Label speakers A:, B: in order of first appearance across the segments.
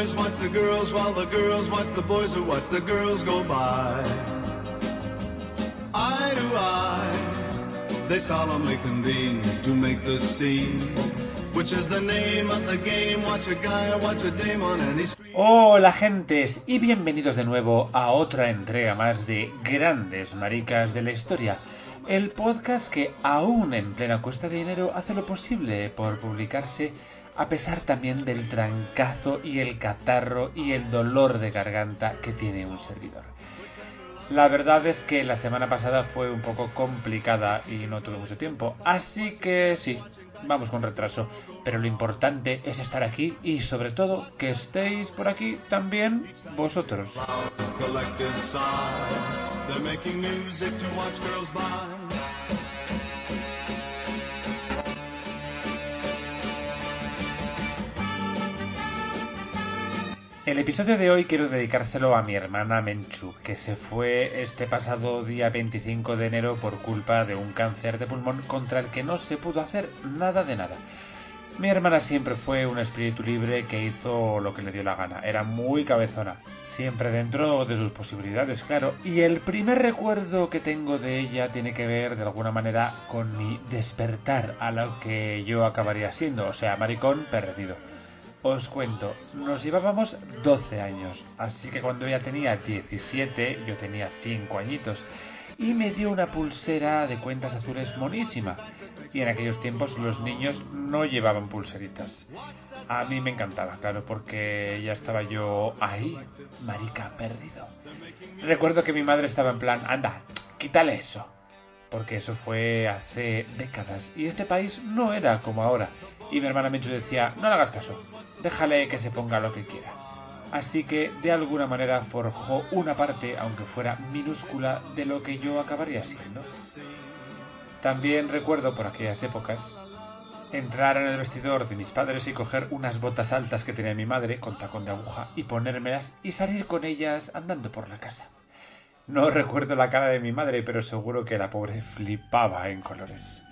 A: boys watch the girls while the girls watch the boys who watch the girls go by. Eye to eye, they solemnly convene to make the scene. Which is the name of the game. Watch a guy, watch a dame on any street.
B: Hola gentes y bienvenidos de nuevo a otra entrega más de Grandes Maricas de la Historia, el podcast que aún en plena cuesta de dinero hace lo posible por publicarse a pesar también del trancazo y el catarro y el dolor de garganta que tiene un servidor. La verdad es que la semana pasada fue un poco complicada y no tuve mucho tiempo, así que sí, vamos con retraso, pero lo importante es estar aquí y sobre todo que estéis por aquí también vosotros. El episodio de hoy quiero dedicárselo a mi hermana Menchu, que se fue este pasado día 25 de enero por culpa de un cáncer de pulmón contra el que no se pudo hacer nada de nada. Mi hermana siempre fue un espíritu libre que hizo lo que le dio la gana. Era muy cabezona, siempre dentro de sus posibilidades, claro. Y el primer recuerdo que tengo de ella tiene que ver de alguna manera con mi despertar a lo que yo acabaría siendo, o sea, maricón perdido. Os cuento, nos llevábamos 12 años, así que cuando ella tenía 17, yo tenía 5 añitos, y me dio una pulsera de cuentas azules monísima. Y en aquellos tiempos los niños no llevaban pulseritas. A mí me encantaba, claro, porque ya estaba yo ahí, marica perdido. Recuerdo que mi madre estaba en plan, anda, quítale eso. Porque eso fue hace décadas y este país no era como ahora. Y mi hermana Menchu decía, no le hagas caso, déjale que se ponga lo que quiera. Así que de alguna manera forjó una parte, aunque fuera minúscula, de lo que yo acabaría siendo. También recuerdo por aquellas épocas entrar en el vestidor de mis padres y coger unas botas altas que tenía mi madre con tacón de aguja y ponérmelas y salir con ellas andando por la casa. No recuerdo la cara de mi madre, pero seguro que la pobre flipaba en colores.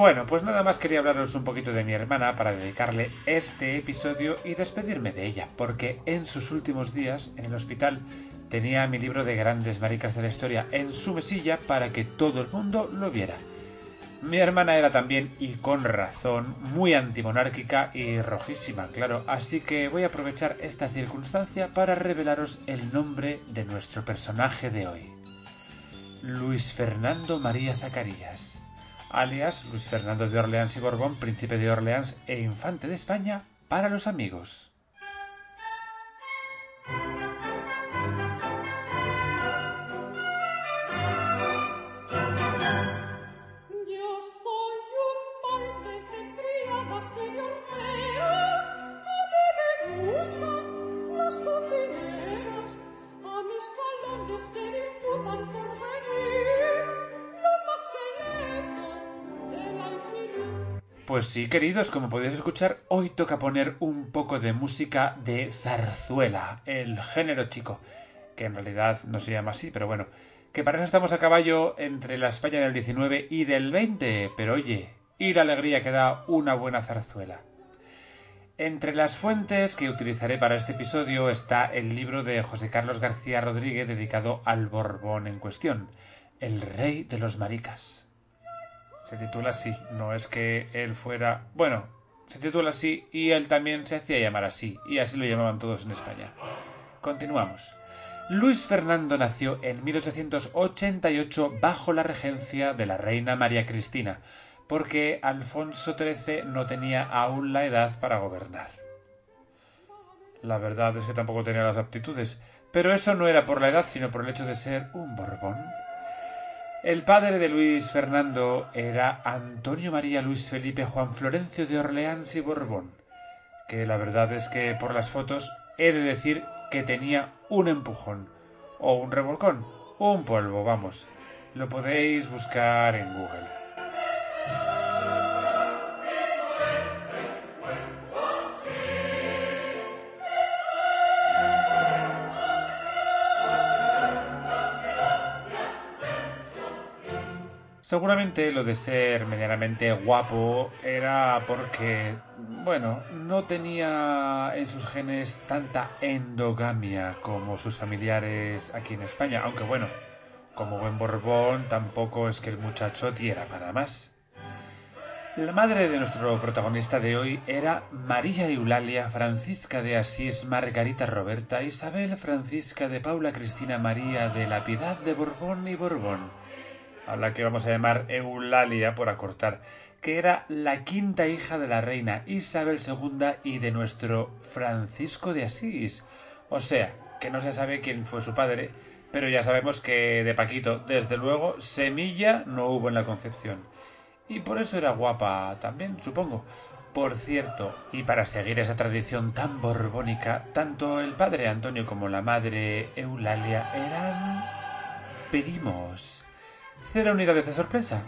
B: Bueno, pues nada más quería hablaros un poquito de mi hermana para dedicarle este episodio y despedirme de ella, porque en sus últimos días en el hospital tenía mi libro de grandes maricas de la historia en su mesilla para que todo el mundo lo viera. Mi hermana era también, y con razón, muy antimonárquica y rojísima, claro, así que voy a aprovechar esta circunstancia para revelaros el nombre de nuestro personaje de hoy. Luis Fernando María Zacarías, alias Luis Fernando de Orleans y Borbón, príncipe de Orleans e infante de España, para los amigos. Pues sí, queridos, como podéis escuchar, hoy toca poner un poco de música de zarzuela, el género chico, que en realidad no se llama así, pero bueno, que para eso estamos a caballo entre la España del 19 y del 20, pero oye, y la alegría que da una buena zarzuela. Entre las fuentes que utilizaré para este episodio está el libro de José Carlos García Rodríguez dedicado al Borbón en cuestión, el rey de los maricas. Se titula así, no es que él fuera... Bueno, se titula así y él también se hacía llamar así, y así lo llamaban todos en España. Continuamos. Luis Fernando nació en 1888 bajo la regencia de la reina María Cristina, porque Alfonso XIII no tenía aún la edad para gobernar. La verdad es que tampoco tenía las aptitudes, pero eso no era por la edad, sino por el hecho de ser un Borbón. El padre de Luis Fernando era Antonio María Luis Felipe Juan Florencio de Orleans y Borbón, que la verdad es que por las fotos he de decir que tenía un empujón, o un revolcón, o un polvo, vamos. Lo podéis buscar en Google. Seguramente lo de ser medianamente guapo era porque, bueno, no tenía en sus genes tanta endogamia como sus familiares aquí en España, aunque bueno, como buen Borbón tampoco es que el muchacho diera para más. La madre de nuestro protagonista de hoy era María Eulalia Francisca de Asís Margarita Roberta Isabel Francisca de Paula Cristina María de la Piedad de Borbón y Borbón a la que vamos a llamar Eulalia por acortar, que era la quinta hija de la reina Isabel II y de nuestro Francisco de Asís. O sea, que no se sabe quién fue su padre, pero ya sabemos que de Paquito, desde luego, semilla no hubo en la concepción. Y por eso era guapa también, supongo. Por cierto, y para seguir esa tradición tan borbónica, tanto el padre Antonio como la madre Eulalia eran primos. Cero unidades de sorpresa.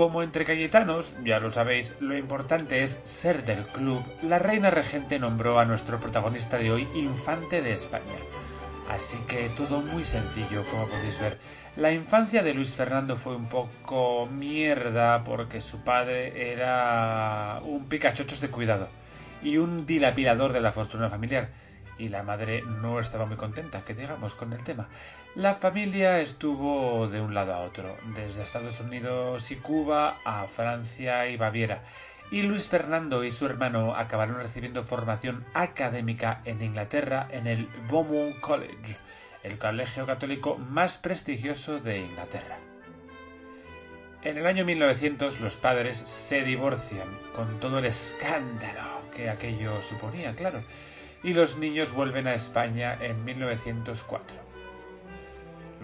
B: Como entre cayetanos, ya lo sabéis, lo importante es ser del club, la reina regente nombró a nuestro protagonista de hoy infante de España. Así que todo muy sencillo, como podéis ver. La infancia de Luis Fernando fue un poco mierda porque su padre era un picachochos de cuidado y un dilapilador de la fortuna familiar y la madre no estaba muy contenta, que digamos, con el tema. La familia estuvo de un lado a otro, desde Estados Unidos y Cuba a Francia y Baviera, y Luis Fernando y su hermano acabaron recibiendo formación académica en Inglaterra en el Beaumont College, el colegio católico más prestigioso de Inglaterra. En el año 1900 los padres se divorcian, con todo el escándalo que aquello suponía, claro y los niños vuelven a España en 1904.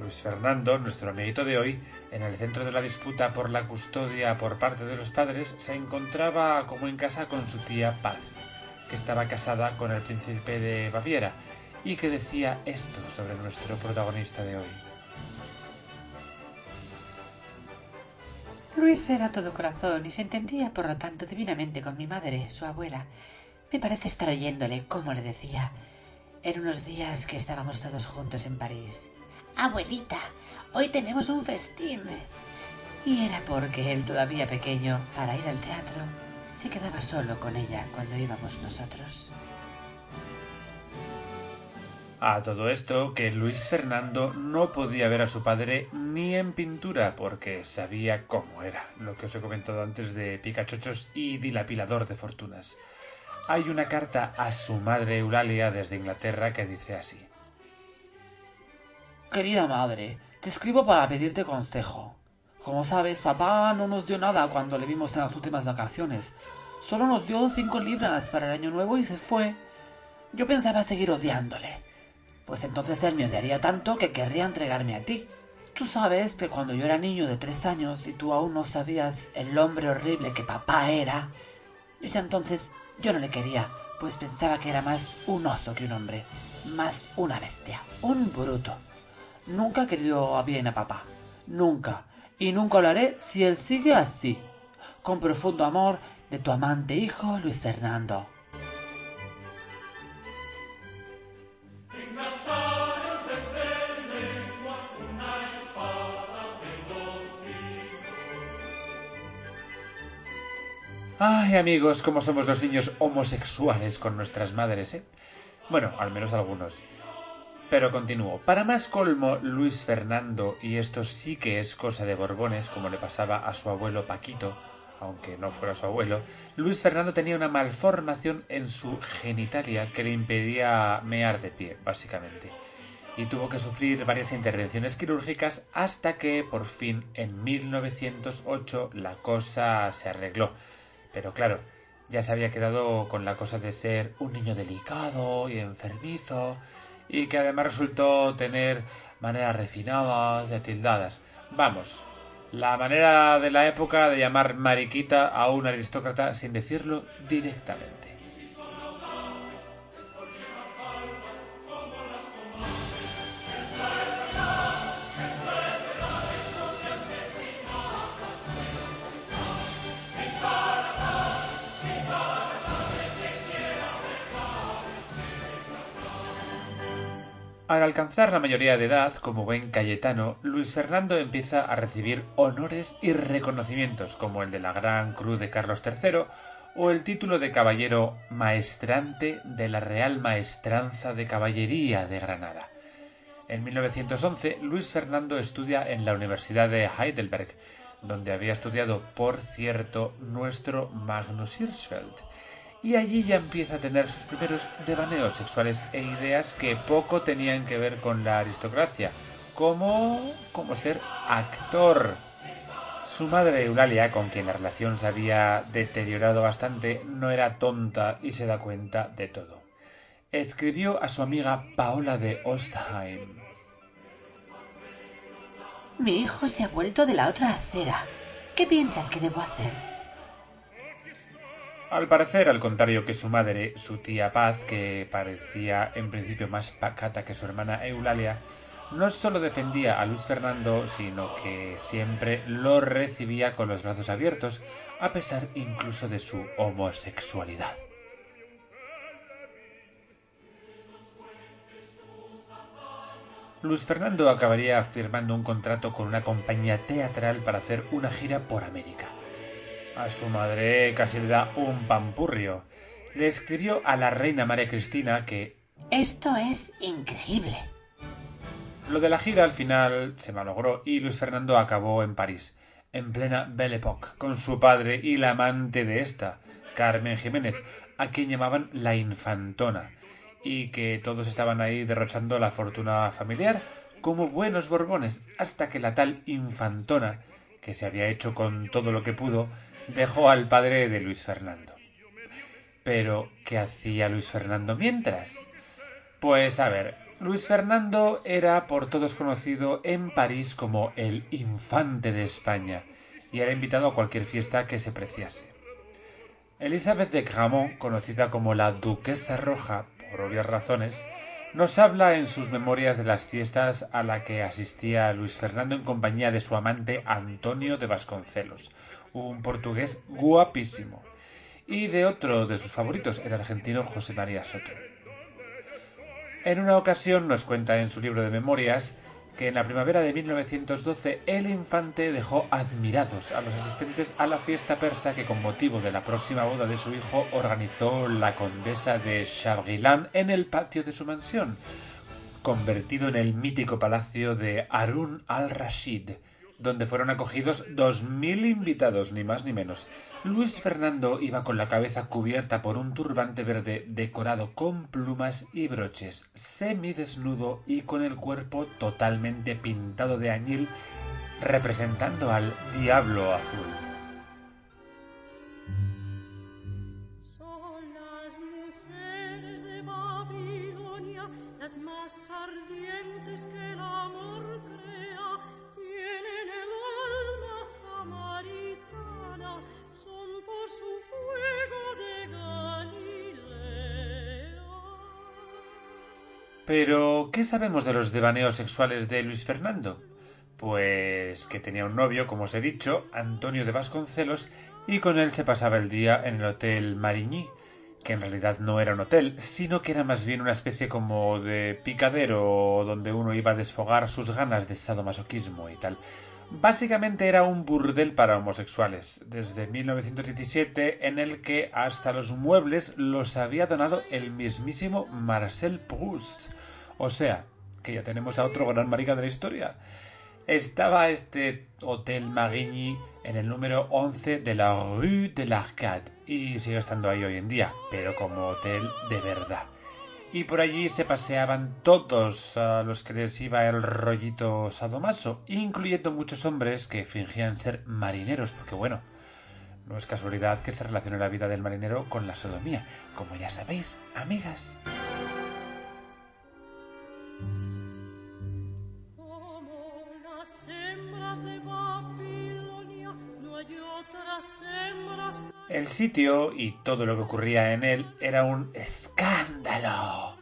B: Luis Fernando, nuestro amiguito de hoy, en el centro de la disputa por la custodia por parte de los padres, se encontraba como en casa con su tía Paz, que estaba casada con el príncipe de Baviera, y que decía esto sobre nuestro protagonista de hoy.
C: Luis era todo corazón y se entendía, por lo tanto, divinamente con mi madre, su abuela, me parece estar oyéndole cómo le decía. En unos días que estábamos todos juntos en París. Abuelita, hoy tenemos un festín. Y era porque él, todavía pequeño, para ir al teatro, se quedaba solo con ella cuando íbamos nosotros.
B: A todo esto, que Luis Fernando no podía ver a su padre ni en pintura, porque sabía cómo era, lo que os he comentado antes de picachochos y dilapilador de fortunas hay una carta a su madre Eulalia desde Inglaterra que dice así.
D: Querida madre, te escribo para pedirte consejo. Como sabes, papá no nos dio nada cuando le vimos en las últimas vacaciones. Solo nos dio cinco libras para el año nuevo y se fue. Yo pensaba seguir odiándole. Pues entonces él me odiaría tanto que querría entregarme a ti. Tú sabes que cuando yo era niño de tres años y tú aún no sabías el hombre horrible que papá era, yo ya entonces yo no le quería, pues pensaba que era más un oso que un hombre, más una bestia, un bruto. Nunca querido bien a papá, nunca, y nunca lo haré si él sigue así. Con profundo amor de tu amante hijo Luis Fernando.
B: Ay, amigos, cómo somos los niños homosexuales con nuestras madres, ¿eh? Bueno, al menos algunos. Pero continúo. Para más colmo, Luis Fernando, y esto sí que es cosa de Borbones, como le pasaba a su abuelo Paquito, aunque no fuera su abuelo, Luis Fernando tenía una malformación en su genitalia que le impedía mear de pie, básicamente. Y tuvo que sufrir varias intervenciones quirúrgicas hasta que, por fin, en 1908, la cosa se arregló pero claro, ya se había quedado con la cosa de ser un niño delicado y enfermizo, y que además resultó tener maneras refinadas y atildadas. Vamos, la manera de la época de llamar mariquita a un aristócrata sin decirlo directamente. Al alcanzar la mayoría de edad, como buen cayetano, Luis Fernando empieza a recibir honores y reconocimientos, como el de la Gran Cruz de Carlos III o el título de caballero maestrante de la Real Maestranza de Caballería de Granada. En 1911, Luis Fernando estudia en la Universidad de Heidelberg, donde había estudiado, por cierto, nuestro Magnus Hirschfeld, y allí ya empieza a tener sus primeros devaneos sexuales e ideas que poco tenían que ver con la aristocracia, como, como ser actor. Su madre Eulalia, con quien la relación se había deteriorado bastante, no era tonta y se da cuenta de todo. Escribió a su amiga Paola de Ostheim.
C: Mi hijo se ha vuelto de la otra acera. ¿Qué piensas que debo hacer?
B: Al parecer, al contrario que su madre, su tía Paz, que parecía en principio más pacata que su hermana Eulalia, no solo defendía a Luis Fernando, sino que siempre lo recibía con los brazos abiertos, a pesar incluso de su homosexualidad. Luis Fernando acabaría firmando un contrato con una compañía teatral para hacer una gira por América. A su madre casi le da un pampurrio. Le escribió a la reina María Cristina que
C: Esto es increíble.
B: lo de la gira al final se malogró y Luis Fernando acabó en París, en plena Belle Époque, con su padre y la amante de esta, Carmen Jiménez, a quien llamaban la Infantona, y que todos estaban ahí derrochando la fortuna familiar como buenos borbones, hasta que la tal Infantona, que se había hecho con todo lo que pudo, dejó al padre de Luis Fernando. Pero, ¿qué hacía Luis Fernando mientras? Pues a ver, Luis Fernando era por todos conocido en París como el infante de España y era invitado a cualquier fiesta que se preciase. Elizabeth de Gramont, conocida como la Duquesa Roja por obvias razones, nos habla en sus memorias de las fiestas a la que asistía Luis Fernando en compañía de su amante Antonio de Vasconcelos, un portugués guapísimo, y de otro de sus favoritos, el argentino José María Soto. En una ocasión nos cuenta en su libro de memorias que en la primavera de 1912 el infante dejó admirados a los asistentes a la fiesta persa que con motivo de la próxima boda de su hijo organizó la condesa de Chabrillan en el patio de su mansión, convertido en el mítico palacio de Harun al-Rashid, donde fueron acogidos dos mil invitados, ni más ni menos. Luis Fernando iba con la cabeza cubierta por un turbante verde decorado con plumas y broches, semidesnudo y con el cuerpo totalmente pintado de añil, representando al Diablo Azul.
E: Son las mujeres de Babilonia las más
B: Pero, ¿qué sabemos de los devaneos sexuales de Luis Fernando? Pues que tenía un novio, como os he dicho, Antonio de Vasconcelos, y con él se pasaba el día en el Hotel Marigny, que en realidad no era un hotel, sino que era más bien una especie como de picadero donde uno iba a desfogar sus ganas de sadomasoquismo y tal. Básicamente era un burdel para homosexuales, desde 1917, en el que hasta los muebles los había donado el mismísimo Marcel Proust. O sea, que ya tenemos a otro gran marica de la historia. Estaba este Hotel Marigny en el número 11 de la Rue de l'Arcade y sigue estando ahí hoy en día, pero como hotel de verdad. Y por allí se paseaban todos a los que les iba el rollito sadomaso, incluyendo muchos hombres que fingían ser marineros, porque bueno, no es casualidad que se relacione la vida del marinero con la sodomía, como ya sabéis, amigas. sitio y todo lo que ocurría en él era un escándalo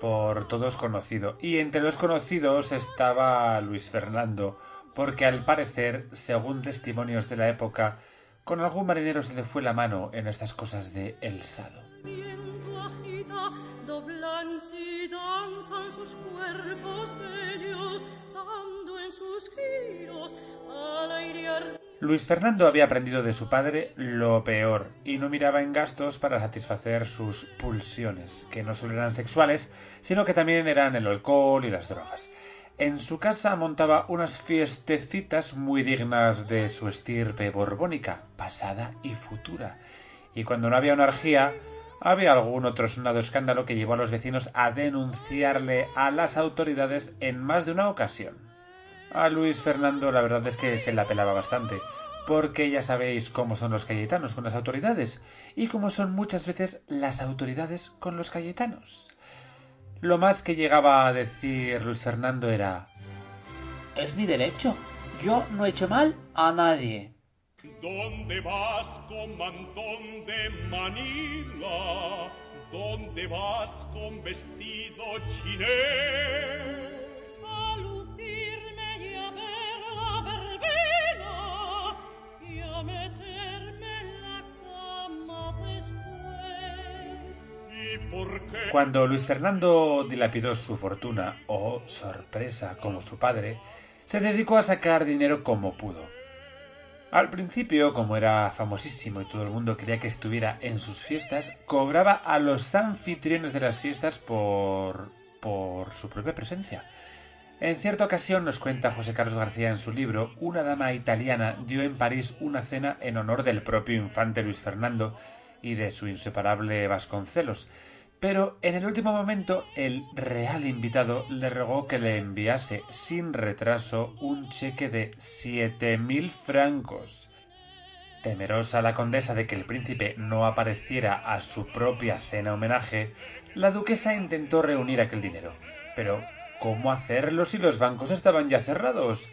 B: por todos conocido. Y entre los conocidos estaba Luis Fernando, porque al parecer, según testimonios de la época, con algún marinero se le fue la mano en estas cosas de El Sado.
E: sus cuerpos bellos, dando en sus giros
B: Luis Fernando había aprendido de su padre lo peor y no miraba en gastos para satisfacer sus pulsiones, que no solo eran sexuales, sino que también eran el alcohol y las drogas. En su casa montaba unas fiestecitas muy dignas de su estirpe borbónica, pasada y futura. Y cuando no había una orgía, había algún otro sonado escándalo que llevó a los vecinos a denunciarle a las autoridades en más de una ocasión. A Luis Fernando la verdad es que se la pelaba bastante, porque ya sabéis cómo son los cayetanos con las autoridades y cómo son muchas veces las autoridades con los cayetanos. Lo más que llegaba a decir Luis Fernando era
D: Es mi derecho. Yo no he hecho mal a nadie.
F: ¿Dónde vas con mantón de Manila? ¿Dónde vas con vestido chiné?
B: Cuando Luis Fernando dilapidó su fortuna, oh sorpresa, como su padre, se dedicó a sacar dinero como pudo. Al principio, como era famosísimo y todo el mundo quería que estuviera en sus fiestas, cobraba a los anfitriones de las fiestas por por su propia presencia. En cierta ocasión, nos cuenta José Carlos García en su libro, una dama italiana dio en París una cena en honor del propio infante Luis Fernando y de su inseparable Vasconcelos, pero en el último momento el real invitado le rogó que le enviase sin retraso un cheque de siete mil francos. Temerosa la condesa de que el príncipe no apareciera a su propia cena homenaje, la duquesa intentó reunir aquel dinero. Pero, ¿cómo hacerlo si los bancos estaban ya cerrados?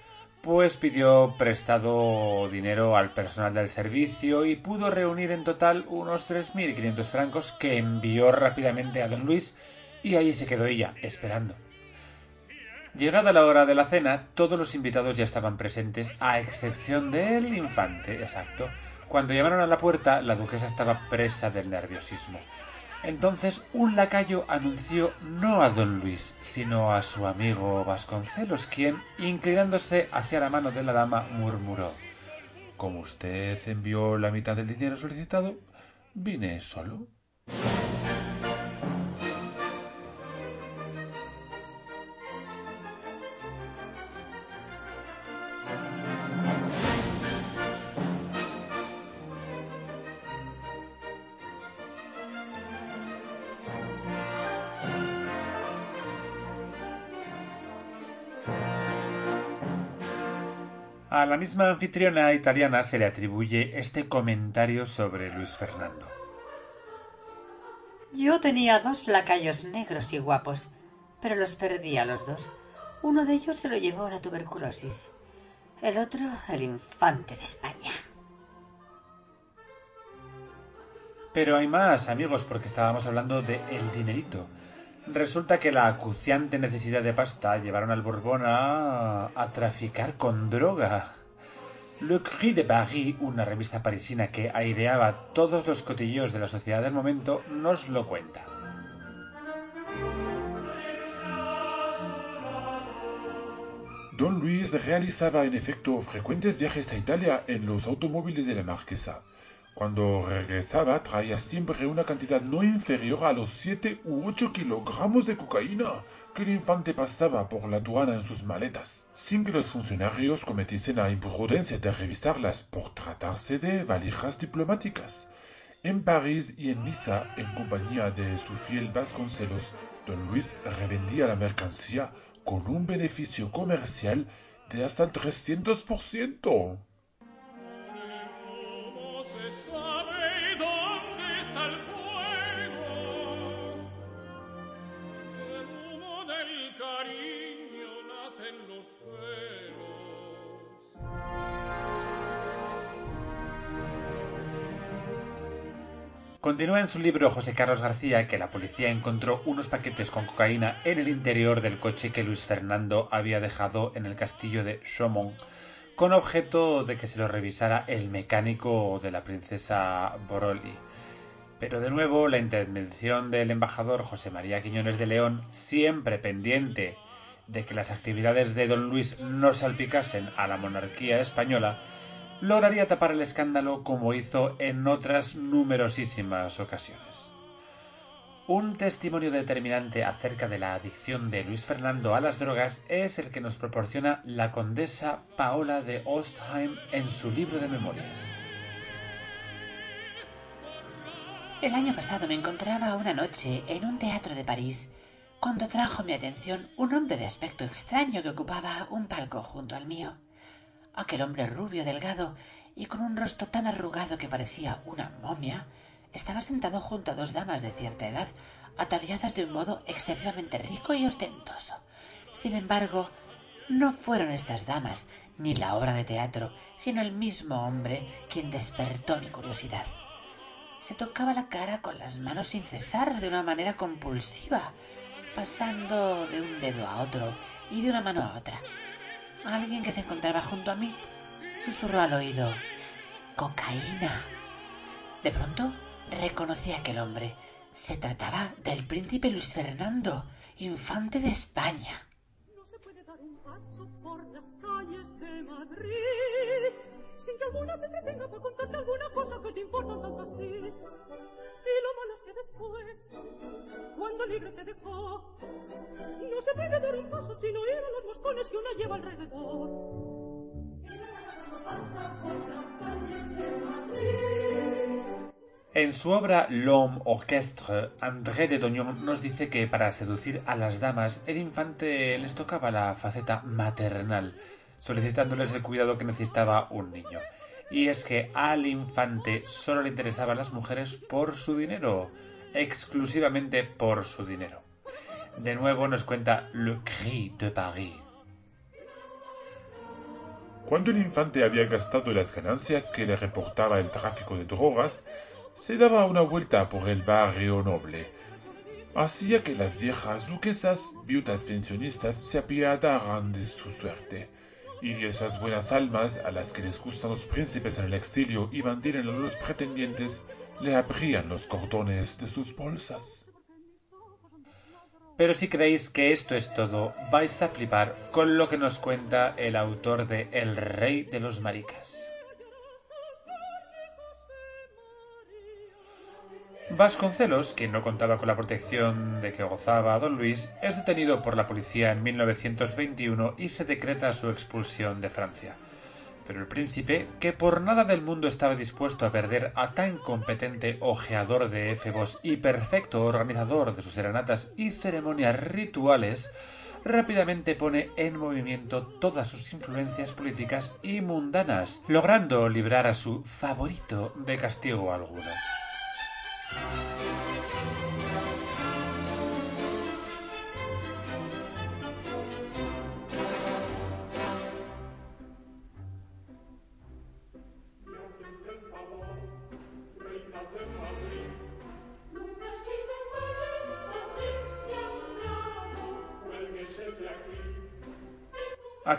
B: Pues pidió prestado dinero al personal del servicio y pudo reunir en total unos 3.500 francos que envió rápidamente a don Luis y ahí se quedó ella, esperando. Llegada la hora de la cena, todos los invitados ya estaban presentes, a excepción del infante, exacto. Cuando llamaron a la puerta, la duquesa estaba presa del nerviosismo. Entonces un lacayo anunció no a don Luis, sino a su amigo Vasconcelos, quien, inclinándose hacia la mano de la dama, murmuró Como usted envió la mitad del dinero solicitado, vine solo. A la misma anfitriona italiana se le atribuye este comentario sobre Luis Fernando.
C: Yo tenía dos lacayos negros y guapos, pero los perdí a los dos. Uno de ellos se lo llevó la tuberculosis. El otro, el infante de España.
B: Pero hay más, amigos, porque estábamos hablando de el dinerito. Resulta que la acuciante necesidad de pasta llevaron al Borbón a, a traficar con droga. Le Cri de Paris, una revista parisina que aireaba todos los cotilleos de la sociedad del momento, nos lo cuenta.
G: Don Luis realizaba en efecto frecuentes viajes a Italia en los automóviles de la marquesa. Cuando regresaba traía siempre una cantidad no inferior a los 7 u 8 kilogramos de cocaína que el infante pasaba por la aduana en sus maletas, sin que los funcionarios cometiesen la imprudencia de revisarlas por tratarse de valijas diplomáticas. En París y en Niza, en compañía de su fiel Vasconcelos, don Luis revendía la mercancía con un beneficio comercial de hasta el 300%.
B: Continúa en su libro José Carlos García que la policía encontró unos paquetes con cocaína en el interior del coche que Luis Fernando había dejado en el castillo de Chaumont, con objeto de que se lo revisara el mecánico de la princesa Boroli. Pero de nuevo la intervención del embajador José María Quiñones de León, siempre pendiente de que las actividades de don Luis no salpicasen a la monarquía española, lograría tapar el escándalo como hizo en otras numerosísimas ocasiones. Un testimonio determinante acerca de la adicción de Luis Fernando a las drogas es el que nos proporciona la condesa Paola de Ostheim en su libro de memorias.
C: El año pasado me encontraba una noche en un teatro de París cuando trajo mi atención un hombre de aspecto extraño que ocupaba un palco junto al mío. Aquel hombre rubio, delgado y con un rostro tan arrugado que parecía una momia, estaba sentado junto a dos damas de cierta edad, ataviadas de un modo excesivamente rico y ostentoso. Sin embargo, no fueron estas damas ni la obra de teatro, sino el mismo hombre quien despertó mi curiosidad. Se tocaba la cara con las manos sin cesar de una manera compulsiva, pasando de un dedo a otro y de una mano a otra. Alguien que se encontraba junto a mí susurró al oído cocaína. De pronto reconocí a aquel hombre. Se trataba del príncipe Luis Fernando, infante de España.
E: No se puede dar un paso por las calles de Madrid sin que alguna te detenga para contarte alguna cosa que te importa tanto así. Y lo malo es que después, cuando libre te dejó, no se puede dar un paso sin oír a los moscones que uno lleva alrededor. Por.
B: En su obra L'Homme Orchestre, André de Dognon nos dice que para seducir a las damas el infante les tocaba la faceta maternal, solicitándoles el cuidado que necesitaba un niño. Y es que al infante solo le interesaban las mujeres por su dinero, exclusivamente por su dinero. De nuevo nos cuenta Le Cri de Paris.
G: Cuando el infante había gastado las ganancias que le reportaba el tráfico de drogas, se daba una vuelta por el barrio noble. Hacía que las viejas duquesas, viudas pensionistas, se apiadaran de su suerte. Y esas buenas almas a las que les gustan los príncipes en el exilio y mantienen a los pretendientes, le abrían los cordones de sus bolsas.
B: Pero si creéis que esto es todo, vais a flipar con lo que nos cuenta el autor de El Rey de los Maricas. Vasconcelos, quien no contaba con la protección de que gozaba don Luis, es detenido por la policía en 1921 y se decreta su expulsión de Francia. Pero el príncipe, que por nada del mundo estaba dispuesto a perder a tan competente ojeador de éfebos y perfecto organizador de sus serenatas y ceremonias rituales, rápidamente pone en movimiento todas sus influencias políticas y mundanas, logrando librar a su favorito de castigo alguno.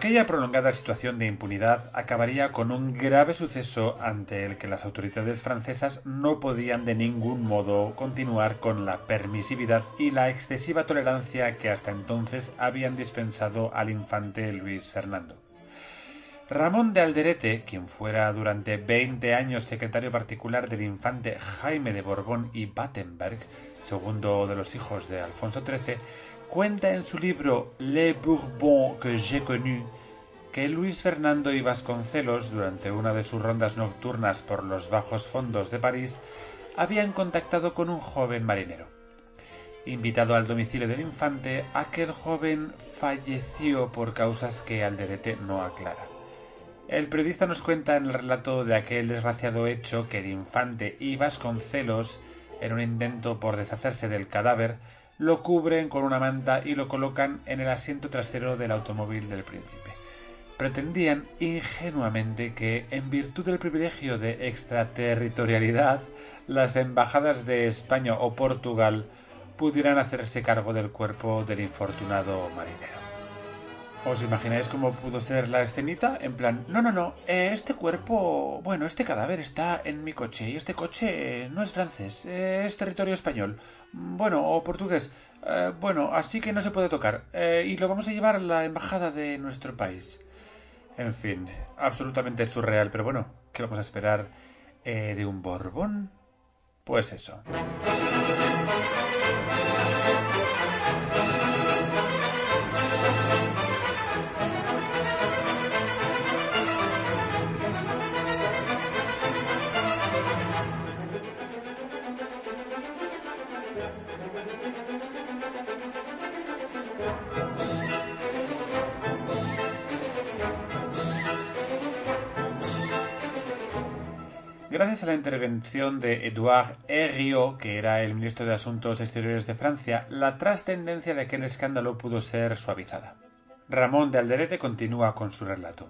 B: Aquella prolongada situación de impunidad acabaría con un grave suceso ante el que las autoridades francesas no podían de ningún modo continuar con la permisividad y la excesiva tolerancia que hasta entonces habían dispensado al infante Luis Fernando. Ramón de Alderete, quien fuera durante veinte años secretario particular del infante Jaime de Borbón y Battenberg, segundo de los hijos de Alfonso XIII, cuenta en su libro Les Bourbons que j'ai connus que Luis Fernando y Vasconcelos, durante una de sus rondas nocturnas por los bajos fondos de París, habían contactado con un joven marinero. Invitado al domicilio del infante, aquel joven falleció por causas que Alderete no aclara. El periodista nos cuenta en el relato de aquel desgraciado hecho que el infante y Vasconcelos, en un intento por deshacerse del cadáver, lo cubren con una manta y lo colocan en el asiento trasero del automóvil del príncipe. Pretendían ingenuamente que, en virtud del privilegio de extraterritorialidad, las embajadas de España o Portugal pudieran hacerse cargo del cuerpo del infortunado marinero. ¿Os imagináis cómo pudo ser la escenita? En plan, no, no, no, eh, este cuerpo, bueno, este cadáver está en mi coche y este coche no es francés, eh, es territorio español, bueno, o portugués, eh, bueno, así que no se puede tocar, y lo vamos a llevar a la embajada de nuestro país. En fin, absolutamente surreal, pero bueno, ¿qué vamos a esperar eh, de un Borbón? Pues eso. Gracias a la intervención de Edouard Herriot, que era el ministro de Asuntos Exteriores de Francia, la trascendencia de aquel escándalo pudo ser suavizada. Ramón de Alderete continúa con su relato.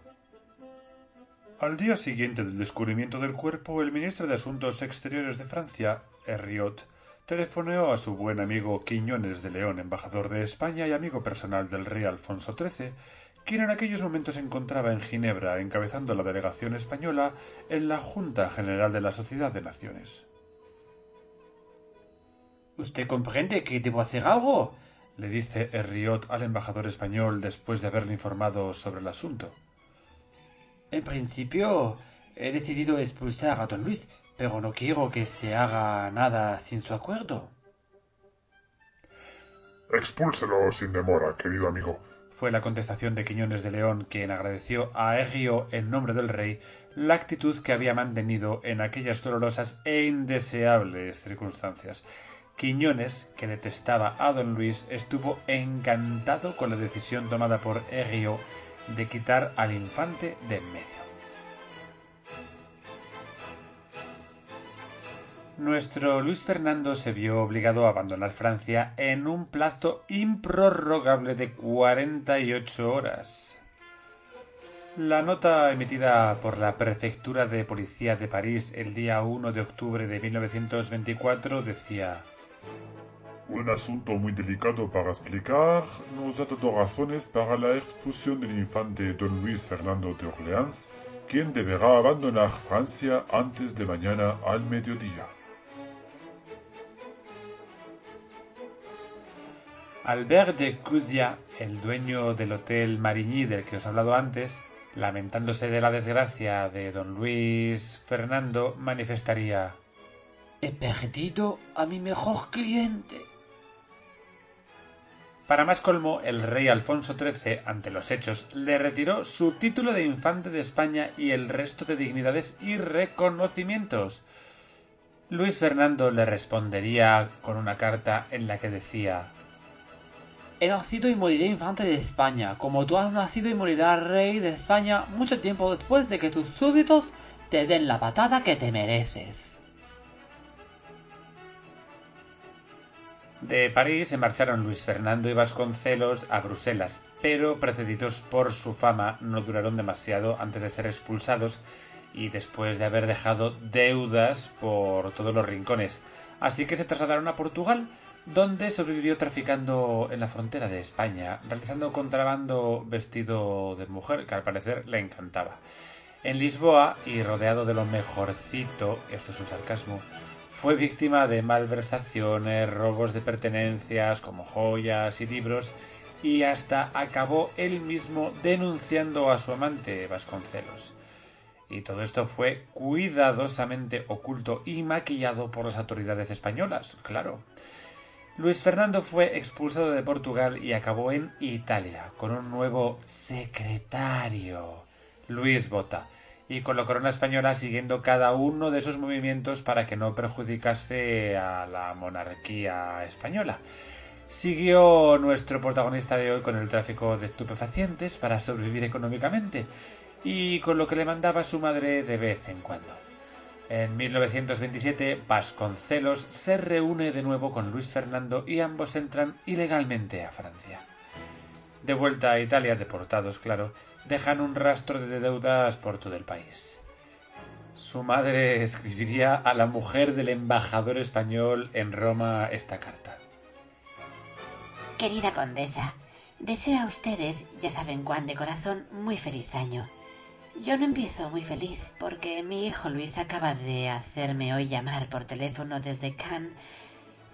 B: Al día siguiente del descubrimiento del cuerpo, el ministro de Asuntos Exteriores de Francia, Herriot, telefoneó a su buen amigo Quiñones de León, embajador de España y amigo personal del rey Alfonso XIII, quien en aquellos momentos se encontraba en Ginebra encabezando la delegación española en la Junta General de la Sociedad de Naciones.
D: ¿Usted comprende que debo hacer algo?
B: le dice Herriot al embajador español después de haberle informado sobre el asunto.
D: En principio, he decidido expulsar a don Luis, pero no quiero que se haga nada sin su acuerdo.
G: Expúlselo sin demora, querido amigo
B: fue la contestación de Quiñones de León, quien agradeció a Egio en nombre del rey la actitud que había mantenido en aquellas dolorosas e indeseables circunstancias. Quiñones, que detestaba a don Luis, estuvo encantado con la decisión tomada por Egio de quitar al infante de en medio. Nuestro Luis Fernando se vio obligado a abandonar Francia en un plazo improrrogable de 48 horas. La nota emitida por la Prefectura de Policía de París el día 1 de octubre de 1924 decía
G: Un asunto muy delicado para explicar nos ha dado razones para la expulsión del infante don Luis Fernando de Orleans, quien deberá abandonar Francia antes de mañana al mediodía.
B: Albert de Cusia, el dueño del Hotel Marigny del que os he hablado antes, lamentándose de la desgracia de don Luis Fernando, manifestaría
D: He perdido a mi mejor cliente.
B: Para más colmo, el rey Alfonso XIII, ante los hechos, le retiró su título de infante de España y el resto de dignidades y reconocimientos. Luis Fernando le respondería con una carta en la que decía
D: He nacido y moriré infante de España, como tú has nacido y morirás rey de España mucho tiempo después de que tus súbditos te den la patada que te mereces.
B: De París se marcharon Luis Fernando y Vasconcelos a Bruselas, pero precedidos por su fama no duraron demasiado antes de ser expulsados y después de haber dejado deudas por todos los rincones. Así que se trasladaron a Portugal, donde sobrevivió traficando en la frontera de España, realizando contrabando vestido de mujer, que al parecer le encantaba. En Lisboa, y rodeado de lo mejorcito, esto es un sarcasmo, fue víctima de malversaciones, robos de pertenencias como joyas y libros, y hasta acabó él mismo denunciando a su amante Vasconcelos. Y todo esto fue cuidadosamente oculto y maquillado por las autoridades españolas, claro. Luis Fernando fue expulsado de Portugal y acabó en Italia con un nuevo secretario, Luis Bota, y con la corona española siguiendo cada uno de esos movimientos para que no perjudicase a la monarquía española. Siguió nuestro protagonista de hoy con el tráfico de estupefacientes para sobrevivir económicamente y con lo que le mandaba su madre de vez en cuando. En 1927, Vasconcelos se reúne de nuevo con Luis Fernando y ambos entran ilegalmente a Francia. De vuelta a Italia, deportados, claro, dejan un rastro de deudas por todo el país. Su madre escribiría a la mujer del embajador español en Roma esta carta.
C: Querida condesa, deseo a ustedes, ya saben cuán de corazón, muy feliz año. Yo no empiezo muy feliz porque mi hijo Luis acaba de hacerme hoy llamar por teléfono desde Cannes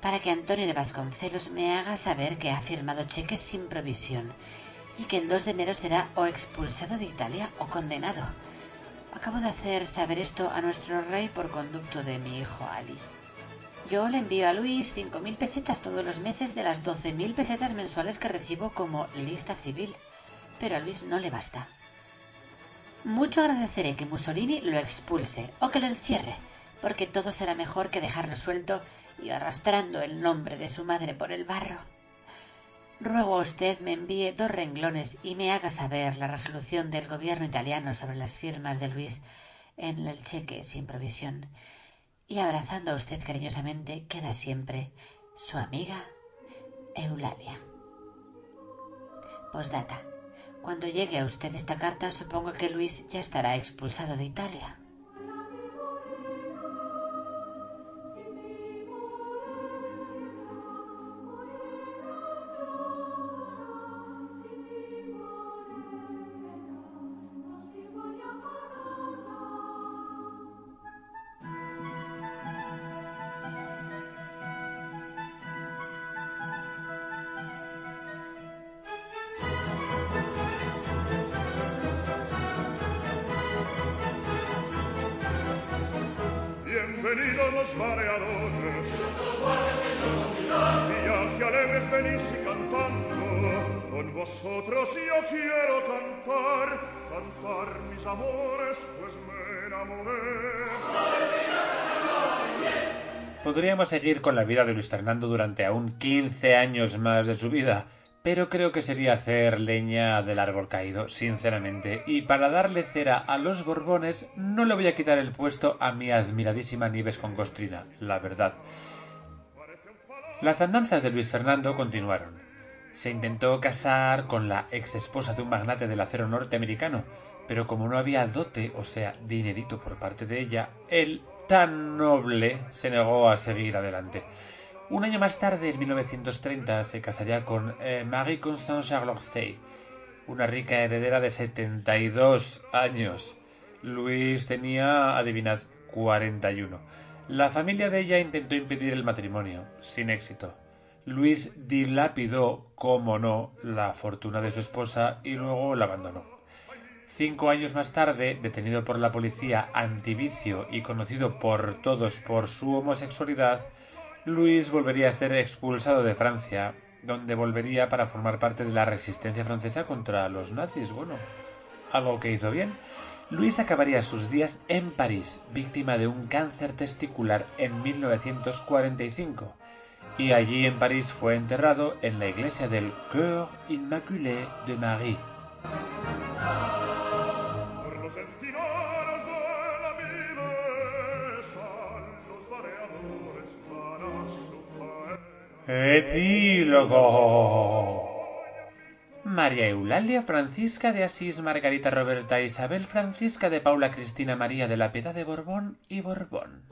C: para que Antonio de Vasconcelos me haga saber que ha firmado cheques sin provisión y que el 2 de enero será o expulsado de Italia o condenado. Acabo de hacer saber esto a nuestro rey por conducto de mi hijo Ali. Yo le envío a Luis cinco mil pesetas todos los meses de las doce mil pesetas mensuales que recibo como lista civil, pero a Luis no le basta. Mucho agradeceré que Mussolini lo expulse o que lo encierre, porque todo será mejor que dejarlo suelto y arrastrando el nombre de su madre por el barro. Ruego a usted me envíe dos renglones y me haga saber la resolución del gobierno italiano sobre las firmas de Luis en el cheque sin provisión. Y abrazando a usted cariñosamente queda siempre su amiga Eulalia. Postdata. Cuando llegue a usted esta carta, supongo que Luis ya estará expulsado de Italia.
B: Seguir con la vida de Luis Fernando durante aún 15 años más de su vida, pero creo que sería hacer leña del árbol caído, sinceramente, y para darle cera a los Borbones no le voy a quitar el puesto a mi admiradísima Nieves con Costrina, la verdad. Las andanzas de Luis Fernando continuaron. Se intentó casar con la ex esposa de un magnate del acero norteamericano, pero como no había dote, o sea, dinerito por parte de ella, él, tan noble, se negó a seguir adelante. Un año más tarde, en 1930, se casaría con eh, Marie-Constance Charlotte, una rica heredera de 72 años. Luis tenía, adivinad, 41. La familia de ella intentó impedir el matrimonio, sin éxito. Luis dilapidó, como no, la fortuna de su esposa y luego la abandonó. Cinco años más tarde, detenido por la policía antivicio y conocido por todos por su homosexualidad, Luis volvería a ser expulsado de Francia, donde volvería para formar parte de la resistencia francesa contra los nazis. Bueno, algo que hizo bien. Luis acabaría sus días en París, víctima de un cáncer testicular en 1945, y allí en París fue enterrado en la iglesia del Cœur Immaculé de Marie. Epílogo. María Eulalia Francisca de Asís Margarita Roberta Isabel Francisca de Paula Cristina María de la Piedad de Borbón y Borbón.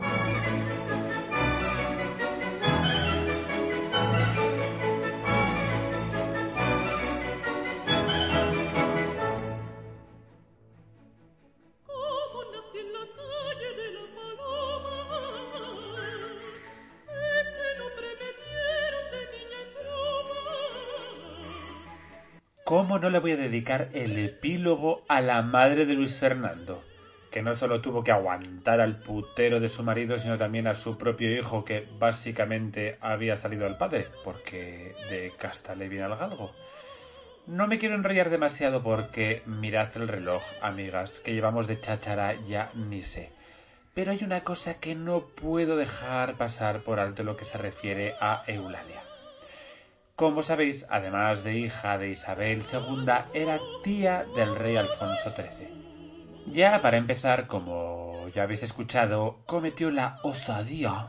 B: No le voy a dedicar el epílogo a la madre de Luis Fernando? Que no solo tuvo que aguantar al putero de su marido, sino también a su propio hijo, que básicamente había salido al padre, porque de casta le viene al galgo. No me quiero enrollar demasiado porque mirad el reloj, amigas, que llevamos de cháchara ya ni sé. Pero hay una cosa que no puedo dejar pasar por alto lo que se refiere a Eulalia. Como sabéis, además de hija de Isabel II, era tía del rey Alfonso XIII. Ya para empezar, como ya habéis escuchado, cometió la osadía,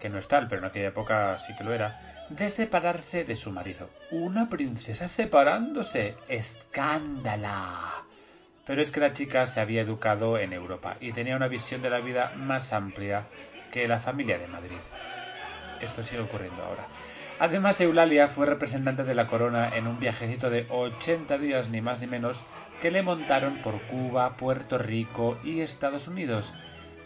B: que no es tal, pero en aquella época sí que lo era, de separarse de su marido. Una princesa separándose. ¡Escándala! Pero es que la chica se había educado en Europa y tenía una visión de la vida más amplia que la familia de Madrid. Esto sigue ocurriendo ahora. Además, Eulalia fue representante de la corona en un viajecito de 80 días, ni más ni menos, que le montaron por Cuba, Puerto Rico y Estados Unidos.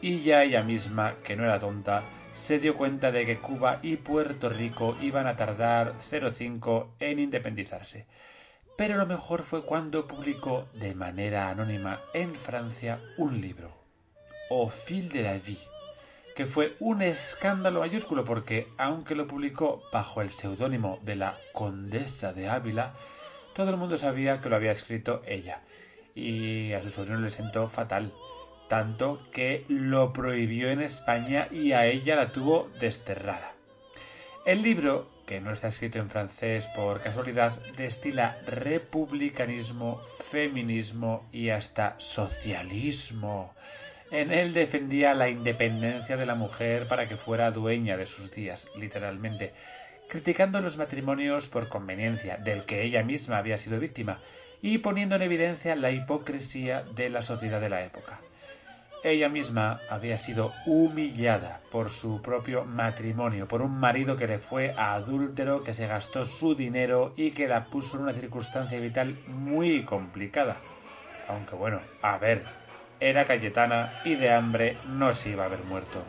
B: Y ya ella misma, que no era tonta, se dio cuenta de que Cuba y Puerto Rico iban a tardar 05 en independizarse. pero lo mejor fue cuando publicó de manera anónima en Francia un libro, Au fil de la vie, que fue un escándalo mayúsculo porque, aunque lo publicó bajo el seudónimo de la Condesa de Ávila, todo el mundo sabía que lo había escrito ella, y a su sobrino le sentó fatal, tanto que lo prohibió en España y a ella la tuvo desterrada. El libro, que no está escrito en francés por casualidad, destila republicanismo, feminismo y hasta socialismo. En él defendía la independencia de la mujer para que fuera dueña de sus días, literalmente, criticando los matrimonios por conveniencia, del que ella misma había sido víctima, y poniendo en evidencia la hipocresía de la sociedad de la época. Ella misma había sido humillada por su propio matrimonio, por un marido que le fue adúltero, que se gastó su dinero y que la puso en una circunstancia vital muy complicada. Aunque bueno, a ver, era Cayetana y de hambre no se iba a haber muerto.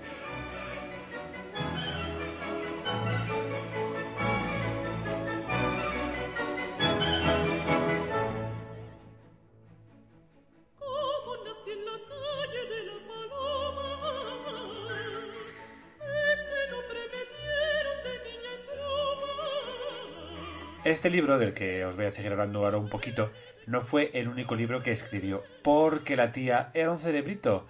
B: Este libro, del que os voy a seguir hablando ahora un poquito, no fue el único libro que escribió, porque la tía era un cerebrito.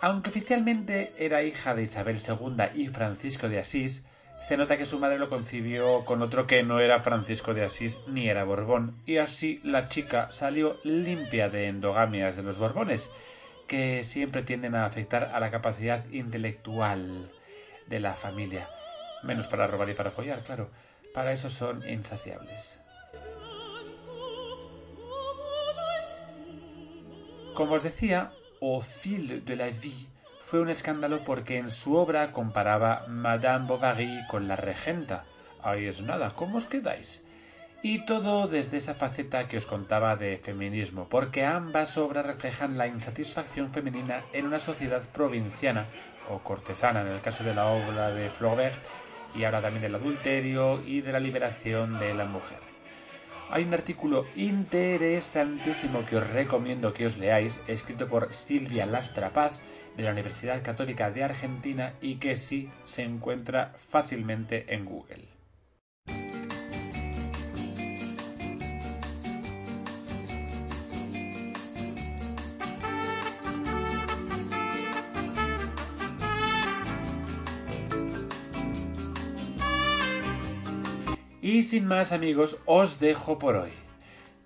B: Aunque oficialmente era hija de Isabel II y Francisco de Asís, se nota que su madre lo concibió con otro que no era Francisco de Asís ni era Borbón, y así la chica salió limpia de endogamias de los Borbones, que siempre tienden a afectar a la capacidad intelectual de la familia. Menos para robar y para follar, claro. Para eso son insaciables. Como os decía, Au fil de la vie fue un escándalo porque en su obra comparaba Madame Bovary con la regenta. Ahí es nada, ¿cómo os quedáis? Y todo desde esa faceta que os contaba de feminismo, porque ambas obras reflejan la insatisfacción femenina en una sociedad provinciana o cortesana, en el caso de la obra de Flaubert, y ahora también del adulterio y de la liberación de la mujer. Hay un artículo interesantísimo que os recomiendo que os leáis, escrito por Silvia Lastra Paz de la Universidad Católica de Argentina y que sí se encuentra fácilmente en Google. Y sin más amigos, os dejo por hoy.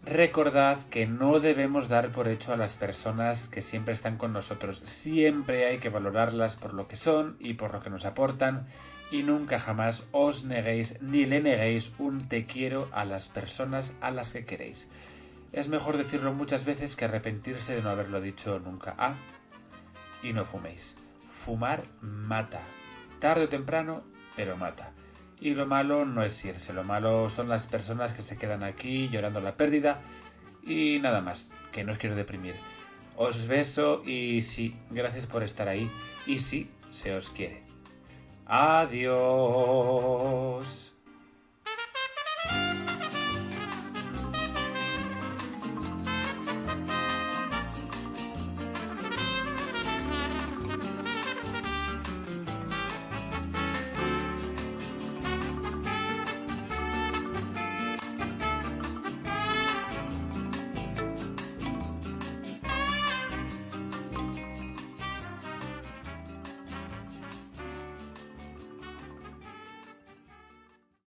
B: Recordad que no debemos dar por hecho a las personas que siempre están con nosotros. Siempre hay que valorarlas por lo que son y por lo que nos aportan y nunca jamás os neguéis ni le neguéis un te quiero a las personas a las que queréis. Es mejor decirlo muchas veces que arrepentirse de no haberlo dicho nunca. Ah, y no fuméis. Fumar mata. Tarde o temprano, pero mata. Y lo malo no es irse, lo malo son las personas que se quedan aquí llorando la pérdida y nada más, que no os quiero deprimir. Os beso y sí, gracias por estar ahí y sí, se os quiere. Adiós.